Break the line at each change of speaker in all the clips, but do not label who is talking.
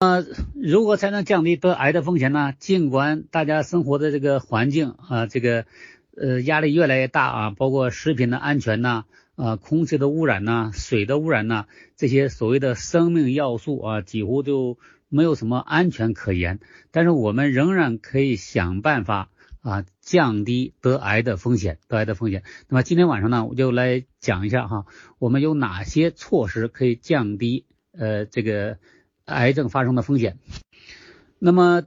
呃，如何才能降低得癌的风险呢？尽管大家生活的这个环境啊，这个呃压力越来越大啊，包括食品的安全呐，啊空气的污染呐，水的污染呐，这些所谓的生命要素啊，几乎就没有什么安全可言。但是我们仍然可以想办法啊，降低得癌的风险，得癌的风险。那么今天晚上呢，我就来讲一下哈，我们有哪些措施可以降低呃这个。癌症发生的风险，那么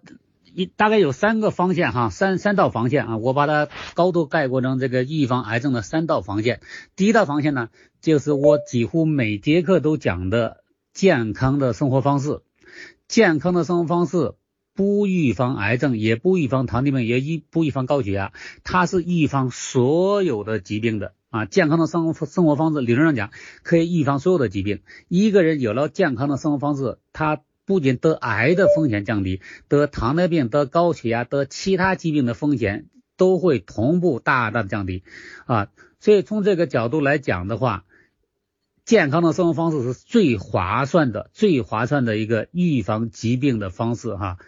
一大概有三个防线哈，三三道防线啊，我把它高度概括成这个预防癌症的三道防线。第一道防线呢，就是我几乎每节课都讲的健康的生活方式。健康的生活方式不预防癌症，也不预防糖尿病，也预不预防高血压，它是预防所有的疾病的。啊，健康的生活生活方式，理论上讲可以预防所有的疾病。一个人有了健康的生活方式，他不仅得癌的风险降低，得糖尿病、得高血压、得其他疾病的风险都会同步大大的降低。啊，所以从这个角度来讲的话，健康的生活方式是最划算的、最划算的一个预防疾病的方式。哈。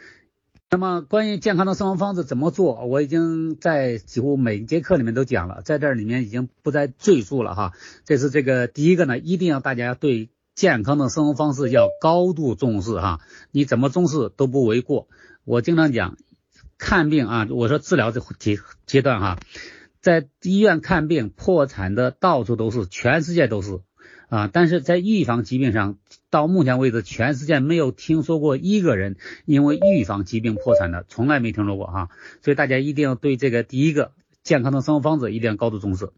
那么关于健康的生活方式怎么做，我已经在几乎每一节课里面都讲了，在这里面已经不再赘述了哈。这是这个第一个呢，一定要大家对健康的生活方式要高度重视哈，你怎么重视都不为过。我经常讲，看病啊，我说治疗这阶阶段哈，在医院看病破产的到处都是，全世界都是。啊，但是在预防疾病上，到目前为止，全世界没有听说过一个人因为预防疾病破产的，从来没听说过哈。所以大家一定要对这个第一个健康的生活方式一定要高度重视。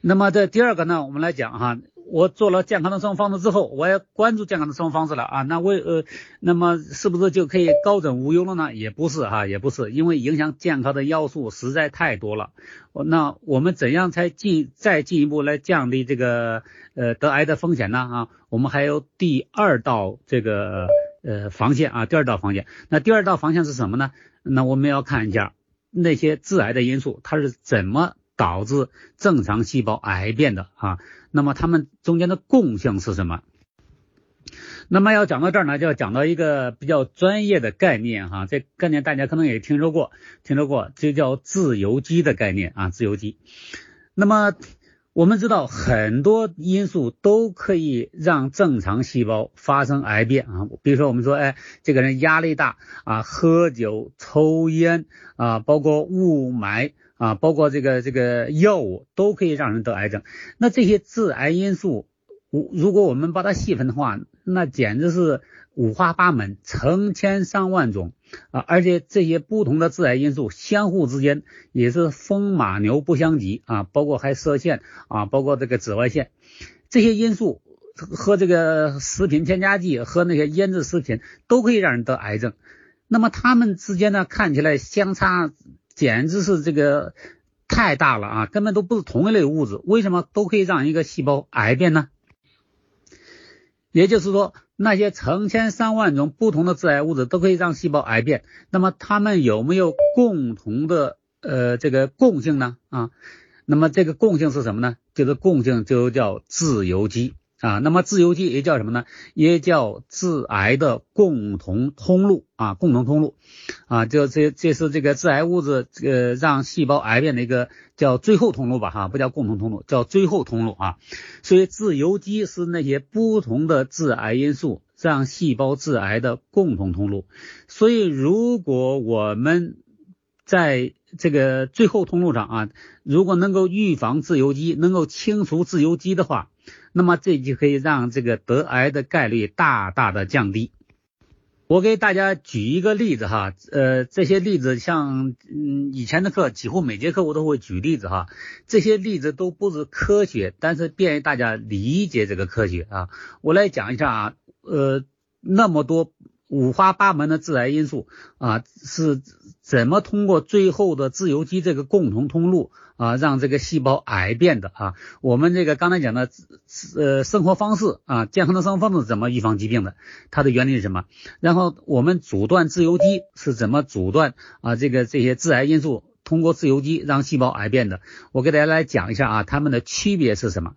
那么这第二个呢，我们来讲哈。我做了健康的生活方式之后，我也关注健康的生活方式了啊，那为呃，那么是不是就可以高枕无忧了呢？也不是哈，也不是，因为影响健康的要素实在太多了。那我们怎样才进再进一步来降低这个呃得癌的风险呢？啊，我们还有第二道这个呃防线啊，第二道防线。那第二道防线是什么呢？那我们要看一下那些致癌的因素，它是怎么导致正常细胞癌变的啊？那么它们中间的共性是什么？那么要讲到这儿呢，就要讲到一个比较专业的概念哈，这概念大家可能也听说过，听说过，这叫自由基的概念啊，自由基。那么我们知道很多因素都可以让正常细胞发生癌变啊，比如说我们说，哎，这个人压力大啊，喝酒、抽烟啊，包括雾霾。啊，包括这个这个药物都可以让人得癌症。那这些致癌因素，如果我们把它细分的话，那简直是五花八门，成千上万种啊！而且这些不同的致癌因素相互之间也是风马牛不相及啊！包括还射线啊，包括这个紫外线，这些因素和这个食品添加剂和那些腌制食品都可以让人得癌症。那么它们之间呢，看起来相差。简直是这个太大了啊，根本都不是同一类物质，为什么都可以让一个细胞癌变呢？也就是说，那些成千上万种不同的致癌物质都可以让细胞癌变，那么它们有没有共同的呃这个共性呢？啊，那么这个共性是什么呢？就是共性就叫自由基。啊，那么自由基也叫什么呢？也叫致癌的共同通路啊，共同通路啊，就这这是这个致癌物质呃让细胞癌变的一个叫最后通路吧哈，不叫共同通路，叫最后通路啊。所以自由基是那些不同的致癌因素让细胞致癌的共同通路。所以如果我们在这个最后通路上啊，如果能够预防自由基，能够清除自由基的话。那么这就可以让这个得癌的概率大大的降低。我给大家举一个例子哈，呃，这些例子像嗯以前的课几乎每节课我都会举例子哈，这些例子都不是科学，但是便于大家理解这个科学啊。我来讲一下啊，呃，那么多五花八门的致癌因素啊，是怎么通过最后的自由基这个共同通路。啊，让这个细胞癌变的啊，我们这个刚才讲的呃生活方式啊，健康的生活方式怎么预防疾病的？它的原理是什么？然后我们阻断自由基是怎么阻断啊？这个这些致癌因素通过自由基让细胞癌变的？我给大家来讲一下啊，它们的区别是什么？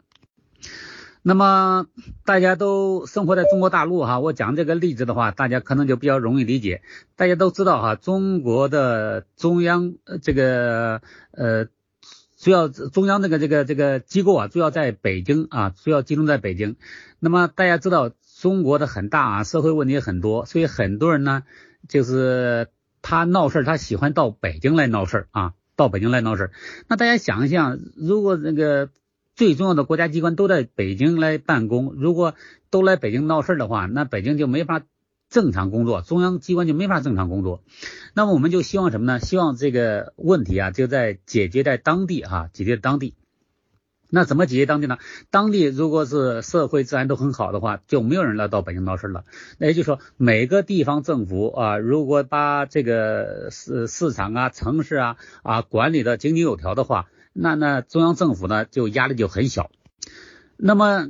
那么大家都生活在中国大陆哈，我讲这个例子的话，大家可能就比较容易理解。大家都知道哈，中国的中央这个呃主要中央这个这个这个机构啊，主要在北京啊，主要集中在北京。那么大家知道中国的很大啊，社会问题很多，所以很多人呢，就是他闹事儿，他喜欢到北京来闹事儿啊，到北京来闹事儿。那大家想一想，如果那个。最重要的国家机关都在北京来办公，如果都来北京闹事儿的话，那北京就没法正常工作，中央机关就没法正常工作。那么我们就希望什么呢？希望这个问题啊，就在解决在当地哈，解决当地。那怎么解决当地呢？当地如果是社会治安都很好的话，就没有人来到北京闹事了。那也就是说，每个地方政府啊，如果把这个市市场啊、城市啊啊管理的井井有条的话。那那中央政府呢，就压力就很小。那么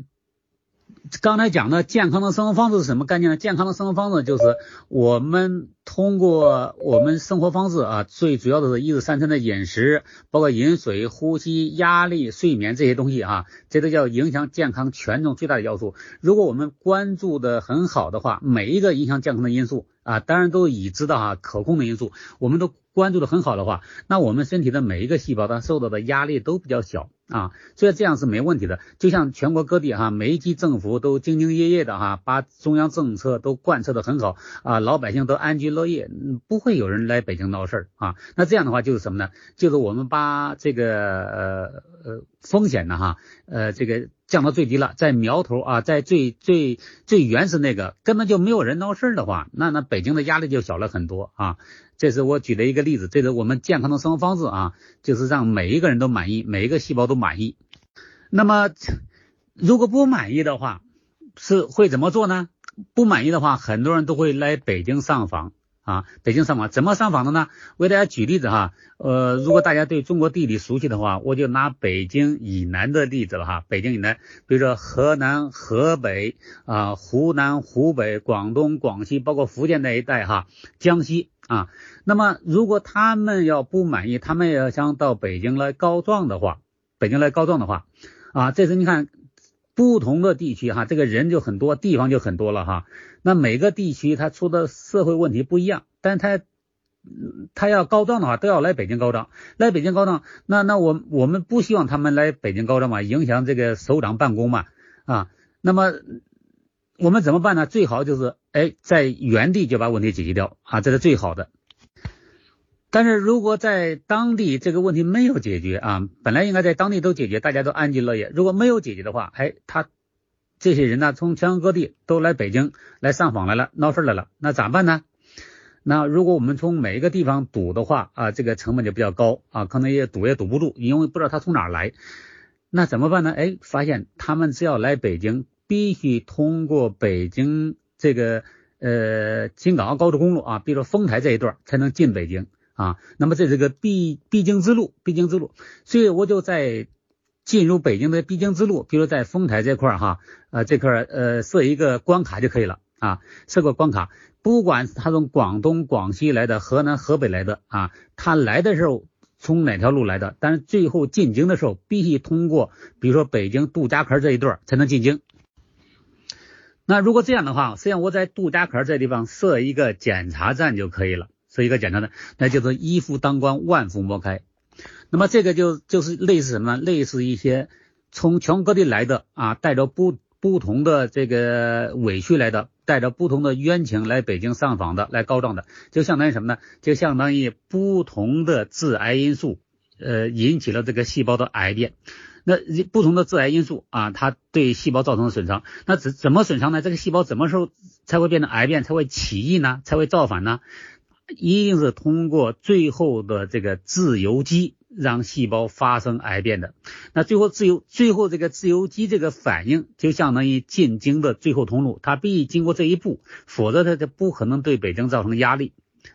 刚才讲的健康的生活方式是什么概念呢？健康的生活方式就是我们通过我们生活方式啊，最主要的是一日三餐的饮食，包括饮水、呼吸、压力、睡眠这些东西啊，这都叫影响健康权重最大的要素。如果我们关注的很好的话，每一个影响健康的因素啊，当然都已知的哈，可控的因素，我们都。关注的很好的话，那我们身体的每一个细胞它受到的压力都比较小啊，所以这样是没问题的。就像全国各地哈，每一级政府都兢兢业业的哈，把中央政策都贯彻的很好啊，老百姓都安居乐业，不会有人来北京闹事儿啊。那这样的话就是什么呢？就是我们把这个呃呃风险呢哈呃这个降到最低了，在苗头啊，在最最最原始那个根本就没有人闹事儿的话，那那北京的压力就小了很多啊。这是我举的一个例子，这是我们健康的生活方式啊，就是让每一个人都满意，每一个细胞都满意。那么如果不满意的话，是会怎么做呢？不满意的话，很多人都会来北京上访啊，北京上访怎么上访的呢？为大家举例子哈，呃，如果大家对中国地理熟悉的话，我就拿北京以南的例子了哈，北京以南，比如说河南、河北啊、湖南、湖北、广东、广西，包括福建那一带哈，江西。啊，那么如果他们要不满意，他们要想到北京来告状的话，北京来告状的话，啊，这次你看不同的地区哈，这个人就很多，地方就很多了哈。那每个地区他出的社会问题不一样，但他他要告状的话，都要来北京告状，来北京告状。那那我我们不希望他们来北京告状嘛，影响这个首长办公嘛，啊，那么。我们怎么办呢？最好就是哎，在原地就把问题解决掉啊，这是最好的。但是如果在当地这个问题没有解决啊，本来应该在当地都解决，大家都安居乐业。如果没有解决的话，哎，他这些人呢，从全国各地都来北京来上访来了，闹事来了，那咋办呢？那如果我们从每一个地方堵的话啊，这个成本就比较高啊，可能也堵也堵不住，因为不知道他从哪儿来。那怎么办呢？哎，发现他们只要来北京。必须通过北京这个呃京港澳高速公路啊，比如说丰台这一段才能进北京啊。那么这是个必必经之路，必经之路。所以我就在进入北京的必经之路，比如在丰台这块儿哈，呃这块儿呃设一个关卡就可以了啊，设个关卡，不管他从广东、广西来的、河南、河北来的啊，他来的时候从哪条路来的，但是最后进京的时候必须通过，比如说北京杜家坎这一段才能进京。那如果这样的话，实际上我在杜家坎这地方设一个检查站就可以了，设一个简单的，那就是一夫当关，万夫莫开。那么这个就就是类似什么呢？类似一些从全国各地来的啊，带着不不同的这个委屈来的，带着不同的冤情来北京上访的，来告状的，就相当于什么呢？就相当于不同的致癌因素，呃，引起了这个细胞的癌变。那不同的致癌因素啊，它对细胞造成的损伤，那怎怎么损伤呢？这个细胞什么时候才会变成癌变，才会起义呢？才会造反呢？一定是通过最后的这个自由基让细胞发生癌变的。那最后自由，最后这个自由基这个反应就相当于进京的最后通路，它必须经过这一步，否则它就不可能对北京造成压力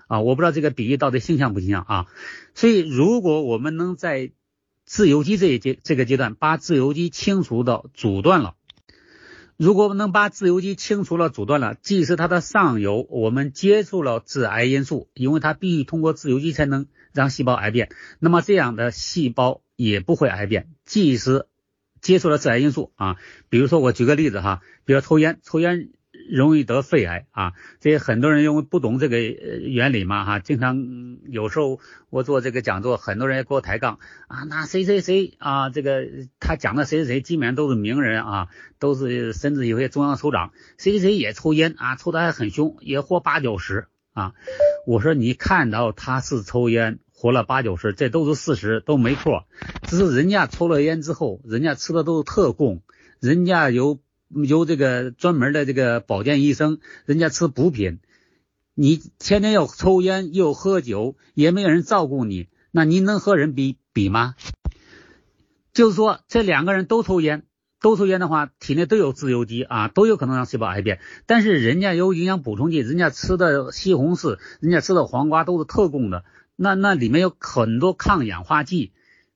啊。我不知道这个比喻到底形象不形象啊？所以如果我们能在自由基这一阶这个阶段，把自由基清除到阻断了。如果能把自由基清除了、阻断了，即使它的上游我们接触了致癌因素，因为它必须通过自由基才能让细胞癌变，那么这样的细胞也不会癌变。即使接触了致癌因素啊，比如说我举个例子哈，比如抽烟，抽烟。容易得肺癌啊！这很多人因为不懂这个原理嘛哈，经常有时候我做这个讲座，很多人给我抬杠啊，那谁谁谁啊，这个他讲的谁谁谁基本上都是名人啊，都是甚至有些中央首长，谁谁谁也抽烟啊，抽的还很凶，也活八九十啊。我说你看到他是抽烟活了八九十，这都是事实，都没错。只是人家抽了烟之后，人家吃的都是特供，人家有。由这个专门的这个保健医生，人家吃补品，你天天要抽烟又喝酒，也没有人照顾你，那你能和人比比吗？就是说，这两个人都抽烟，都抽烟的话，体内都有自由基啊，都有可能让细胞癌变。但是人家有营养补充剂，人家吃的西红柿，人家吃的黄瓜都是特供的，那那里面有很多抗氧化剂，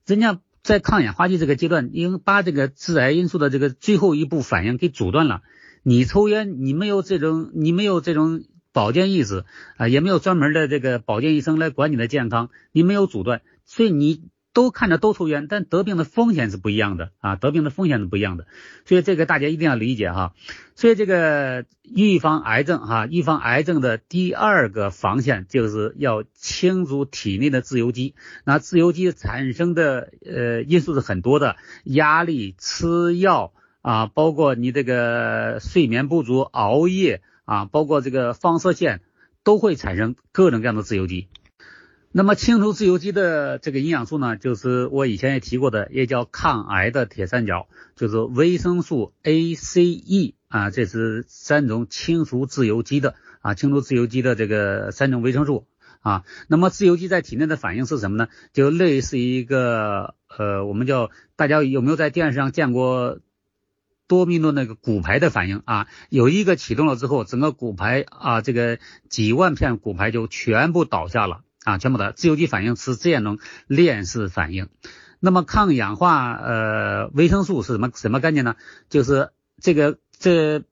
人家。在抗氧化剂这个阶段，因为把这个致癌因素的这个最后一步反应给阻断了。你抽烟，你没有这种，你没有这种保健意识啊，也没有专门的这个保健医生来管你的健康，你没有阻断，所以你。都看着都抽烟，但得病的风险是不一样的啊，得病的风险是不一样的，所以这个大家一定要理解哈。所以这个预防癌症哈，预防癌症的第二个防线就是要清除体内的自由基。那自由基产生的呃因素是很多的，压力、吃药啊，包括你这个睡眠不足、熬夜啊，包括这个放射线都会产生各种各样的自由基。那么清除自由基的这个营养素呢，就是我以前也提过的，也叫抗癌的铁三角，就是维生素 A、C、E 啊，这是三种清除自由基的啊，清除自由基的这个三种维生素啊。那么自由基在体内的反应是什么呢？就类似于一个呃，我们叫大家有没有在电视上见过多米诺那个骨牌的反应啊？有一个启动了之后，整个骨牌啊，这个几万片骨牌就全部倒下了。啊，全部的自由基反应是这样一种链式反应。那么抗氧化呃维生素是什么什么概念呢？就是这个这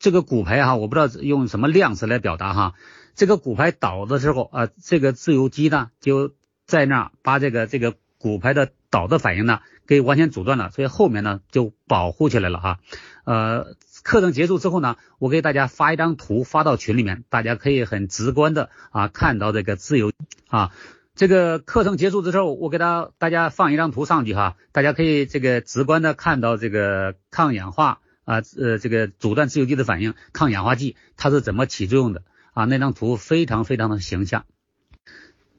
这个骨牌哈，我不知道用什么量词来表达哈。这个骨牌倒的时候啊，这个自由基呢就在那儿把这个这个骨牌的倒的反应呢给完全阻断了，所以后面呢就保护起来了哈。呃。课程结束之后呢，我给大家发一张图发到群里面，大家可以很直观的啊看到这个自由啊。这个课程结束之后，我给大大家放一张图上去哈，大家可以这个直观的看到这个抗氧化啊呃这个阻断自由基的反应，抗氧化剂它是怎么起作用的啊？那张图非常非常的形象。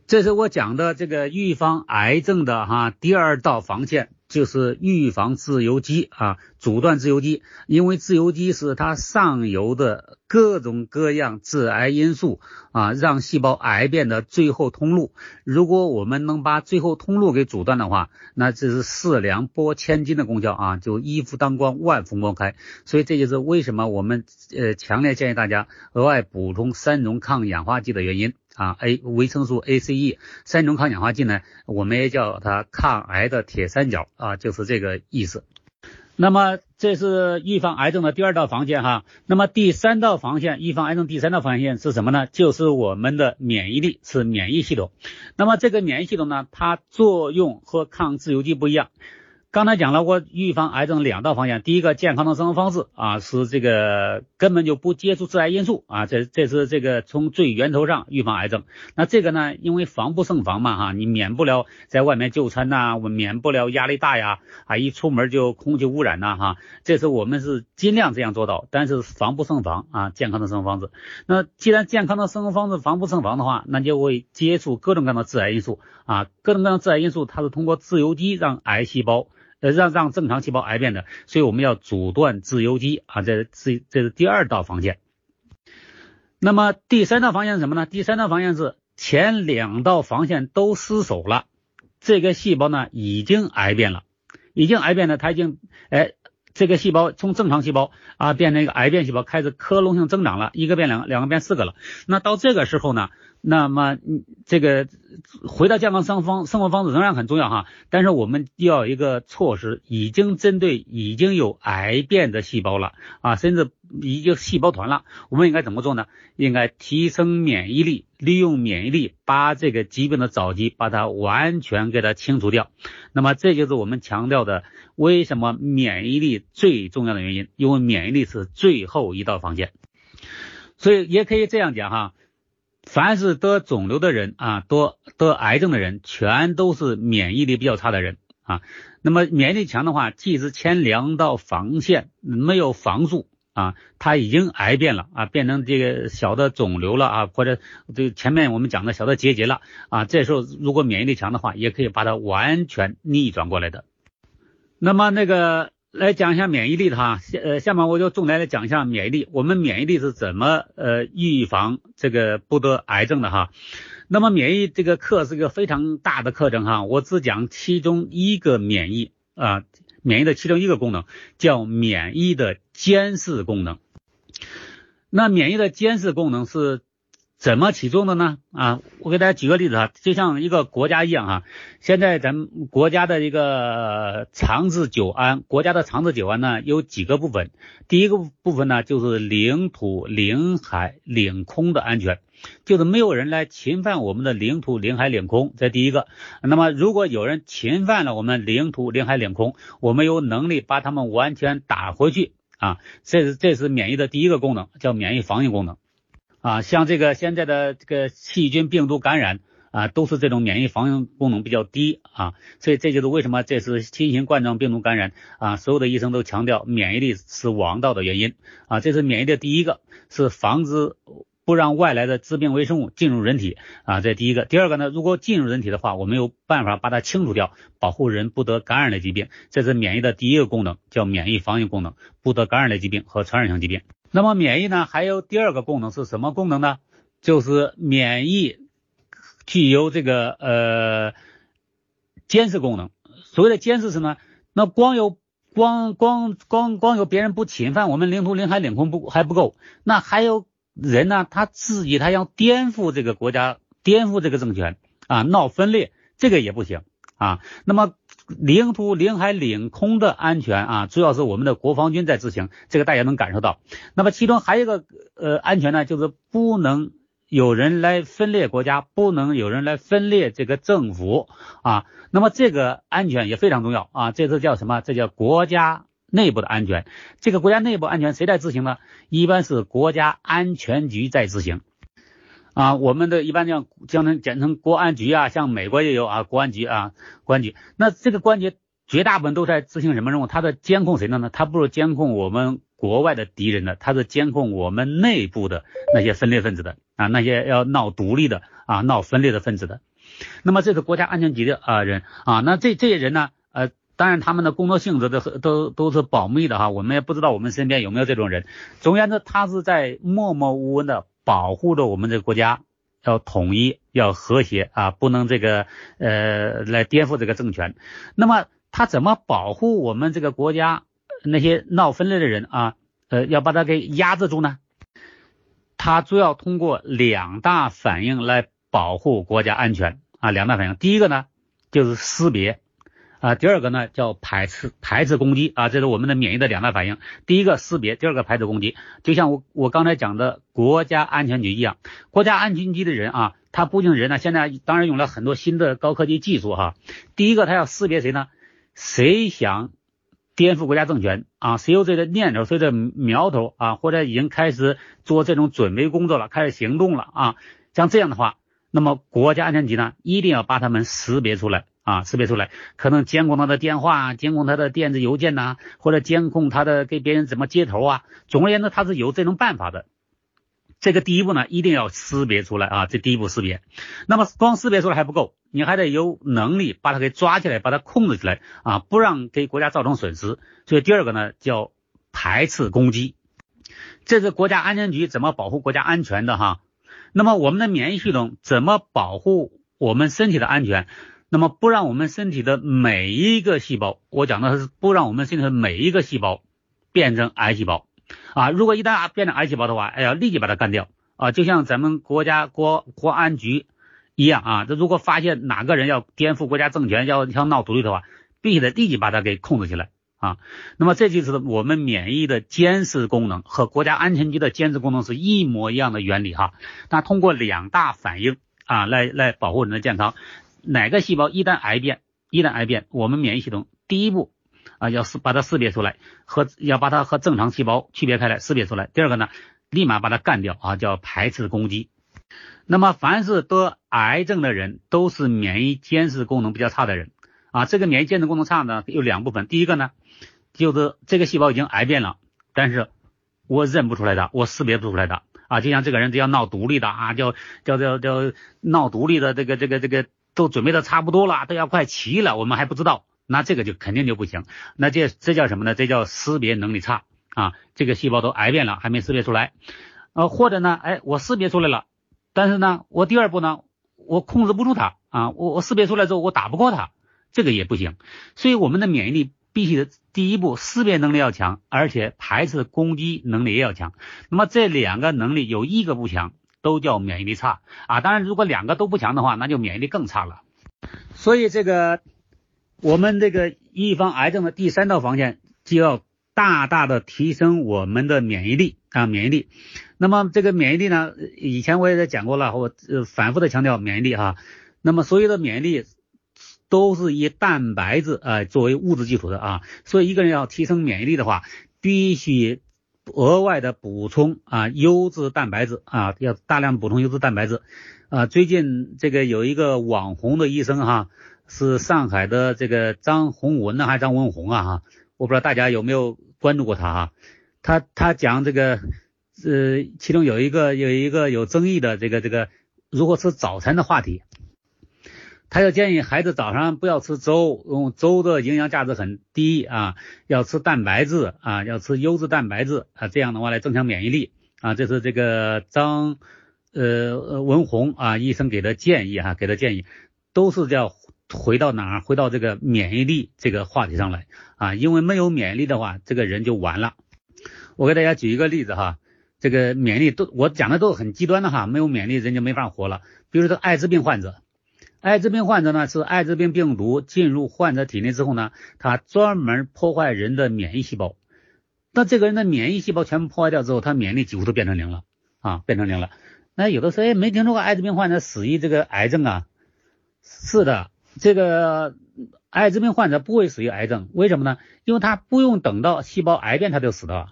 这是我讲的这个预防癌症的哈第二道防线。就是预防自由基啊，阻断自由基，因为自由基是它上游的各种各样致癌因素啊，让细胞癌变的最后通路。如果我们能把最后通路给阻断的话，那这是四两拨千斤的功效啊，就一夫当关，万夫莫开。所以这就是为什么我们呃强烈建议大家额外补充三种抗氧化剂的原因。啊，A 维生素 A、C、E 三种抗氧化剂呢，我们也叫它抗癌的铁三角啊，就是这个意思。那么这是预防癌症的第二道防线哈。那么第三道防线，预防癌症第三道防线是什么呢？就是我们的免疫力，是免疫系统。那么这个免疫系统呢，它作用和抗自由基不一样。刚才讲了，我预防癌症两道方向，第一个健康的生活方式啊，是这个根本就不接触致癌因素啊，这这是这个从最源头上预防癌症。那这个呢，因为防不胜防嘛哈，你免不了在外面就餐呐，我免不了压力大呀，啊一出门就空气污染呐哈，这是我们是尽量这样做到，但是防不胜防啊，健康的生活方式。那既然健康的生活方式防不胜防的话，那就会接触各种各样的致癌因素啊，各种各样的致癌因素，它是通过自由基让癌细胞。呃，让让正常细胞癌变的，所以我们要阻断自由基啊，这是这是第二道防线。那么第三道防线是什么呢？第三道防线是前两道防线都失守了，这个细胞呢已经癌变了，已经癌变了，它已经哎，这个细胞从正常细胞啊变成一个癌变细胞，开始克隆性增长了，一个变两个，两个变四个了。那到这个时候呢？那么，这个回到健康生方生活方式仍然很重要哈，但是我们要一个措施，已经针对已经有癌变的细胞了啊，甚至已经细胞团了，我们应该怎么做呢？应该提升免疫力，利用免疫力把这个疾病的早期把它完全给它清除掉。那么这就是我们强调的，为什么免疫力最重要的原因？因为免疫力是最后一道防线。所以也可以这样讲哈，凡是得肿瘤的人啊，得得癌症的人，全都是免疫力比较差的人啊。那么免疫力强的话，即使前两道防线没有防住。啊，它已经癌变了啊，变成这个小的肿瘤了啊，或者这前面我们讲的小的结节了啊，这时候如果免疫力强的话，也可以把它完全逆转过来的。那么那个来讲一下免疫力的哈，下呃下面我就重点来讲一下免疫力，我们免疫力是怎么呃预防这个不得癌症的哈。那么免疫这个课是一个非常大的课程哈，我只讲其中一个免疫啊。免疫的其中一个功能叫免疫的监视功能。那免疫的监视功能是怎么起作用的呢？啊，我给大家举个例子啊，就像一个国家一样哈。现在咱们国家的一个长治久安，国家的长治久安呢有几个部分。第一个部分呢就是领土、领海、领空的安全。就是没有人来侵犯我们的领土、领海、领空，这第一个。那么，如果有人侵犯了我们领土、领海、领空，我们有能力把他们完全打回去啊。这是这是免疫的第一个功能，叫免疫防御功能啊。像这个现在的这个细菌、病毒感染啊，都是这种免疫防御功能比较低啊。所以这就是为什么这是新型冠状病毒感染啊，所有的医生都强调免疫力是王道的原因啊。这是免疫的第一个，是防止。不让外来的致病微生物进入人体啊，这第一个。第二个呢，如果进入人体的话，我们有办法把它清除掉，保护人不得感染的疾病。这是免疫的第一个功能，叫免疫防御功能，不得感染的疾病和传染性疾病。那么免疫呢，还有第二个功能是什么功能呢？就是免疫具有这个呃监视功能。所谓的监视是什么？那光有光光光光有别人不侵犯我们领土、领海、领空不还不够，那还有。人呢，他自己他要颠覆这个国家，颠覆这个政权啊，闹分裂，这个也不行啊。那么领土、领海、领空的安全啊，主要是我们的国防军在执行，这个大家能感受到。那么其中还有一个呃安全呢，就是不能有人来分裂国家，不能有人来分裂这个政府啊。那么这个安全也非常重要啊，这是叫什么？这叫国家。内部的安全，这个国家内部安全谁在执行呢？一般是国家安全局在执行啊。我们的一般叫将它简称国安局啊，像美国也有啊，国安局啊，国安局。那这个关节绝大部分都在执行什么任务？它的监控谁的呢？它不是监控我们国外的敌人的，它是监控我们内部的那些分裂分子的啊，那些要闹独立的啊，闹分裂的分子的。那么这是国家安全局的啊人啊，那这这些人呢，呃。当然，他们的工作性质都都都是保密的哈，我们也不知道我们身边有没有这种人。总而言之，他是在默默无闻的保护着我们这个国家，要统一，要和谐啊，不能这个呃来颠覆这个政权。那么他怎么保护我们这个国家那些闹分裂的人啊？呃，要把他给压制住呢？他主要通过两大反应来保护国家安全啊，两大反应。第一个呢，就是识别。啊，第二个呢叫排斥排斥攻击啊，这是我们的免疫的两大反应。第一个识别，第二个排斥攻击。就像我我刚才讲的国家安全局一样，国家安全局的人啊，他不仅人呢，现在当然用了很多新的高科技技术哈。第一个他要识别谁呢？谁想颠覆国家政权啊？谁有这个念头，谁的苗头啊？或者已经开始做这种准备工作了，开始行动了啊？像这样的话，那么国家安全局呢，一定要把他们识别出来。啊，识别出来，可能监控他的电话，监控他的电子邮件呐，或者监控他的给别人怎么接头啊。总而言之，他是有这种办法的。这个第一步呢，一定要识别出来啊，这第一步识别。那么光识别出来还不够，你还得有能力把它给抓起来，把它控制起来啊，不让给国家造成损失。所以第二个呢，叫排斥攻击。这是国家安全局怎么保护国家安全的哈。那么我们的免疫系统怎么保护我们身体的安全？那么不让我们身体的每一个细胞，我讲的是不让我们身体的每一个细胞变成癌细胞啊！如果一旦变成癌细胞的话，哎呀，立即把它干掉啊！就像咱们国家国国安局一样啊，这如果发现哪个人要颠覆国家政权，要要闹独立的话，必须得立即把它给控制起来啊。那么这就是我们免疫的监视功能和国家安全局的监视功能是一模一样的原理哈。那通过两大反应啊来来保护人的健康。哪个细胞一旦癌变，一旦癌变，我们免疫系统第一步啊要识把它识别出来，和要把它和正常细胞区别开来，识别出来。第二个呢，立马把它干掉啊，叫排斥攻击。那么凡是得癌症的人，都是免疫监视功能比较差的人啊。这个免疫监视功能差呢，有两部分。第一个呢，就是这个细胞已经癌变了，但是我认不出来的，我识别不出来的啊。就像这个人只要闹独立的啊，叫叫叫叫闹独立的这个这个这个。都准备的差不多了，都要快齐了，我们还不知道，那这个就肯定就不行。那这这叫什么呢？这叫识别能力差啊！这个细胞都癌变了，还没识别出来。呃，或者呢，哎，我识别出来了，但是呢，我第二步呢，我控制不住它啊，我我识别出来之后，我打不过它，这个也不行。所以我们的免疫力必须的第一步识别能力要强，而且排斥攻击能力也要强。那么这两个能力有一个不强。都叫免疫力差啊！当然，如果两个都不强的话，那就免疫力更差了。所以，这个我们这个预防癌症的第三道防线，就要大大的提升我们的免疫力啊！免疫力。那么，这个免疫力呢？以前我也在讲过了，我呃反复的强调免疫力哈。那么，所有的免疫力都是以蛋白质啊作为物质基础的啊。所以，一个人要提升免疫力的话，必须。额外的补充啊，优质蛋白质啊，要大量补充优质蛋白质啊。最近这个有一个网红的医生哈，是上海的这个张宏文呢，还是张文红啊哈？我不知道大家有没有关注过他哈？他他讲这个呃，其中有一个有一个有争议的这个这个如何吃早餐的话题。他要建议孩子早上不要吃粥，用粥的营养价值很低啊，要吃蛋白质啊，要吃优质蛋白质啊，这样的话来增强免疫力啊。这是这个张呃文红啊医生给的建议哈，给的建议都是要回到哪儿？回到这个免疫力这个话题上来啊，因为没有免疫力的话，这个人就完了。我给大家举一个例子哈，这个免疫力都我讲的都是很极端的哈，没有免疫力人就没法活了。比如说艾滋病患者。艾滋病患者呢，是艾滋病病毒进入患者体内之后呢，它专门破坏人的免疫细胞。那这个人的免疫细胞全部破坏掉之后，他免疫力几乎都变成零了啊，变成零了。那有的说，哎，没听说过艾滋病患者死于这个癌症啊？是的，这个艾滋病患者不会死于癌症，为什么呢？因为他不用等到细胞癌变他就死的，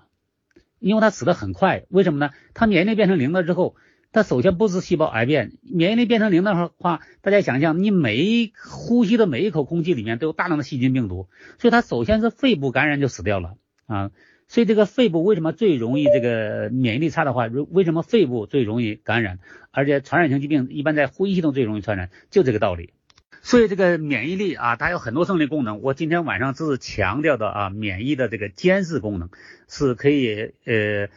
因为他死的很快。为什么呢？他免疫力变成零了之后。它首先不是细胞癌变，免疫力变成零的话，大家想象，你每一呼吸的每一口空气里面都有大量的细菌病毒，所以它首先是肺部感染就死掉了啊。所以这个肺部为什么最容易这个免疫力差的话，为什么肺部最容易感染，而且传染性疾病一般在呼吸系统最容易传染，就这个道理。所以这个免疫力啊，它有很多生理功能，我今天晚上只是强调的啊，免疫的这个监视功能是可以呃。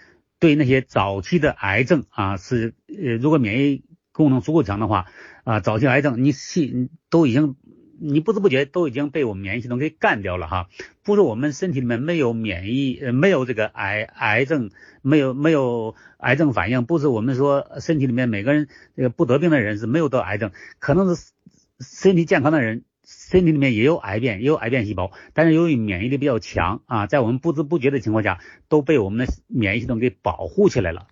对那些早期的癌症啊，是呃，如果免疫功能足够强的话啊，早期癌症你系都已经你不知不觉都已经被我们免疫系统给干掉了哈。不是我们身体里面没有免疫呃没有这个癌癌症没有没有癌症反应，不是我们说身体里面每个人这个不得病的人是没有得癌症，可能是身体健康的人。身体里面也有癌变，也有癌变细胞，但是由于免疫力比较强啊，在我们不知不觉的情况下，都被我们的免疫系统给保护起来了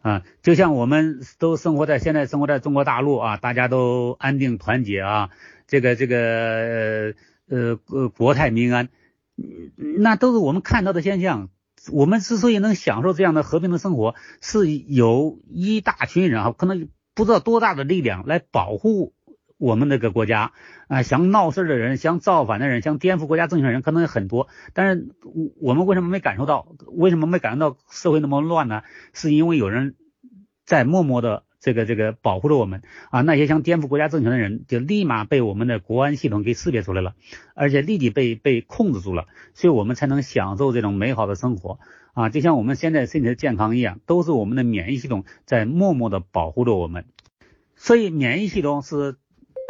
啊。就像我们都生活在现在生活在中国大陆啊，大家都安定团结啊，这个这个呃呃国泰民安，那都是我们看到的现象。我们之所以能享受这样的和平的生活，是有一大群人啊，可能不知道多大的力量来保护。我们那个国家啊，想闹事的人，想造反的人，想颠覆国家政权的人，可能很多。但是我我们为什么没感受到？为什么没感受到社会那么乱呢？是因为有人在默默的这个这个保护着我们啊。那些想颠覆国家政权的人，就立马被我们的国安系统给识别出来了，而且立即被被控制住了，所以我们才能享受这种美好的生活啊。就像我们现在身体的健康一样，都是我们的免疫系统在默默的保护着我们。所以免疫系统是。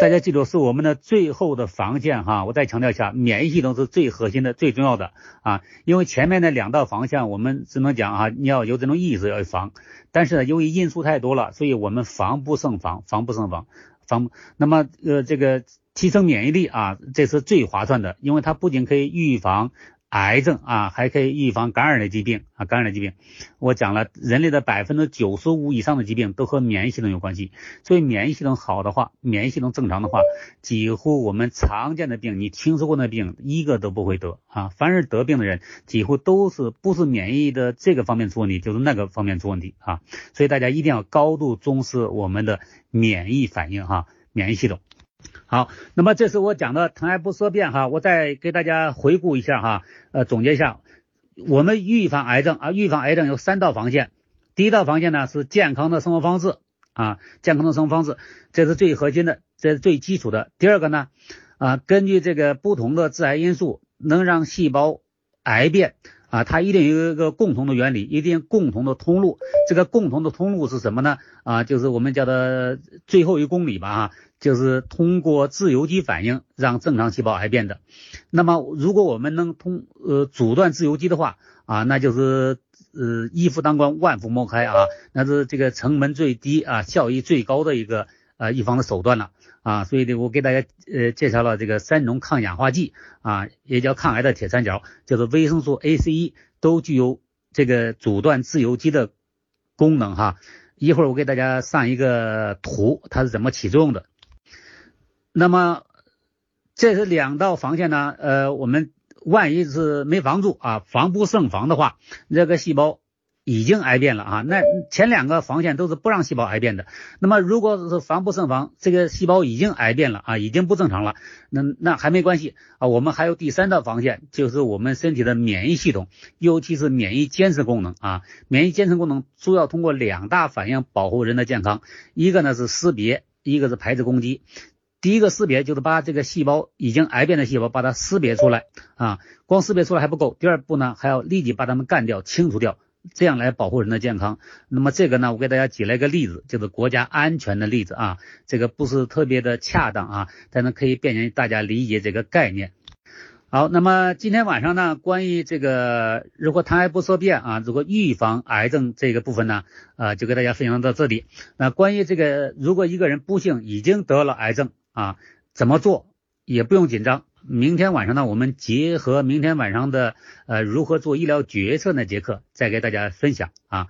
大家记住，是我们的最后的防线哈。我再强调一下，免疫系统是最核心的、最重要的啊。因为前面的两道防线，我们只能讲啊，你要有这种意识要防。但是呢，由于因素太多了，所以我们防不胜防，防不胜防，防。那么呃，这个提升免疫力啊，这是最划算的，因为它不仅可以预防癌症啊，还可以预防感染的疾病啊，感染的疾病。我讲了，人类的百分之九十五以上的疾病都和免疫系统有关系，所以免疫系统好的话，免疫系统正常的话，几乎我们常见的病，你听说过的病，一个都不会得啊。凡是得病的人，几乎都是不是免疫的这个方面出问题，就是那个方面出问题啊。所以大家一定要高度重视我们的免疫反应哈，免疫系统。好，那么这是我讲的疼爱不色变哈，我再给大家回顾一下哈，呃，总结一下，我们预防癌症啊，预防癌症有三道防线，第一道防线呢是健康的生活方式啊，健康的生活方式，这是最核心的，这是最基础的。第二个呢，啊，根据这个不同的致癌因素，能让细胞癌变。啊，它一定有一个共同的原理，一定共同的通路。这个共同的通路是什么呢？啊，就是我们叫的最后一公里吧，啊，就是通过自由基反应让正常细胞癌变的。那么，如果我们能通呃阻断自由基的话，啊，那就是呃一夫当关万夫莫开啊，那是这个成本最低啊，效益最高的一个呃预防的手段了。啊，所以呢，我给大家呃介绍了这个三种抗氧化剂啊，也叫抗癌的铁三角，就是维生素 A、C、E 都具有这个阻断自由基的功能哈。一会儿我给大家上一个图，它是怎么起作用的。那么这是两道防线呢，呃，我们万一是没防住啊，防不胜防的话，这个细胞。已经癌变了啊，那前两个防线都是不让细胞癌变的。那么如果是防不胜防，这个细胞已经癌变了啊，已经不正常了，那那还没关系啊。我们还有第三道防线，就是我们身体的免疫系统，尤其是免疫监视功能啊。免疫监视功能主要通过两大反应保护人的健康，一个呢是识别，一个是排斥攻击。第一个识别就是把这个细胞已经癌变的细胞把它识别出来啊，光识别出来还不够，第二步呢还要立即把它们干掉、清除掉。这样来保护人的健康。那么这个呢，我给大家举了一个例子，就是国家安全的例子啊。这个不是特别的恰当啊，但是可以便于大家理解这个概念。好，那么今天晚上呢，关于这个如果谈癌不色变啊，如果预防癌症这个部分呢，啊，就给大家分享到这里。那关于这个，如果一个人不幸已经得了癌症啊，怎么做也不用紧张。明天晚上呢，我们结合明天晚上的呃如何做医疗决策那节课，再给大家分享啊。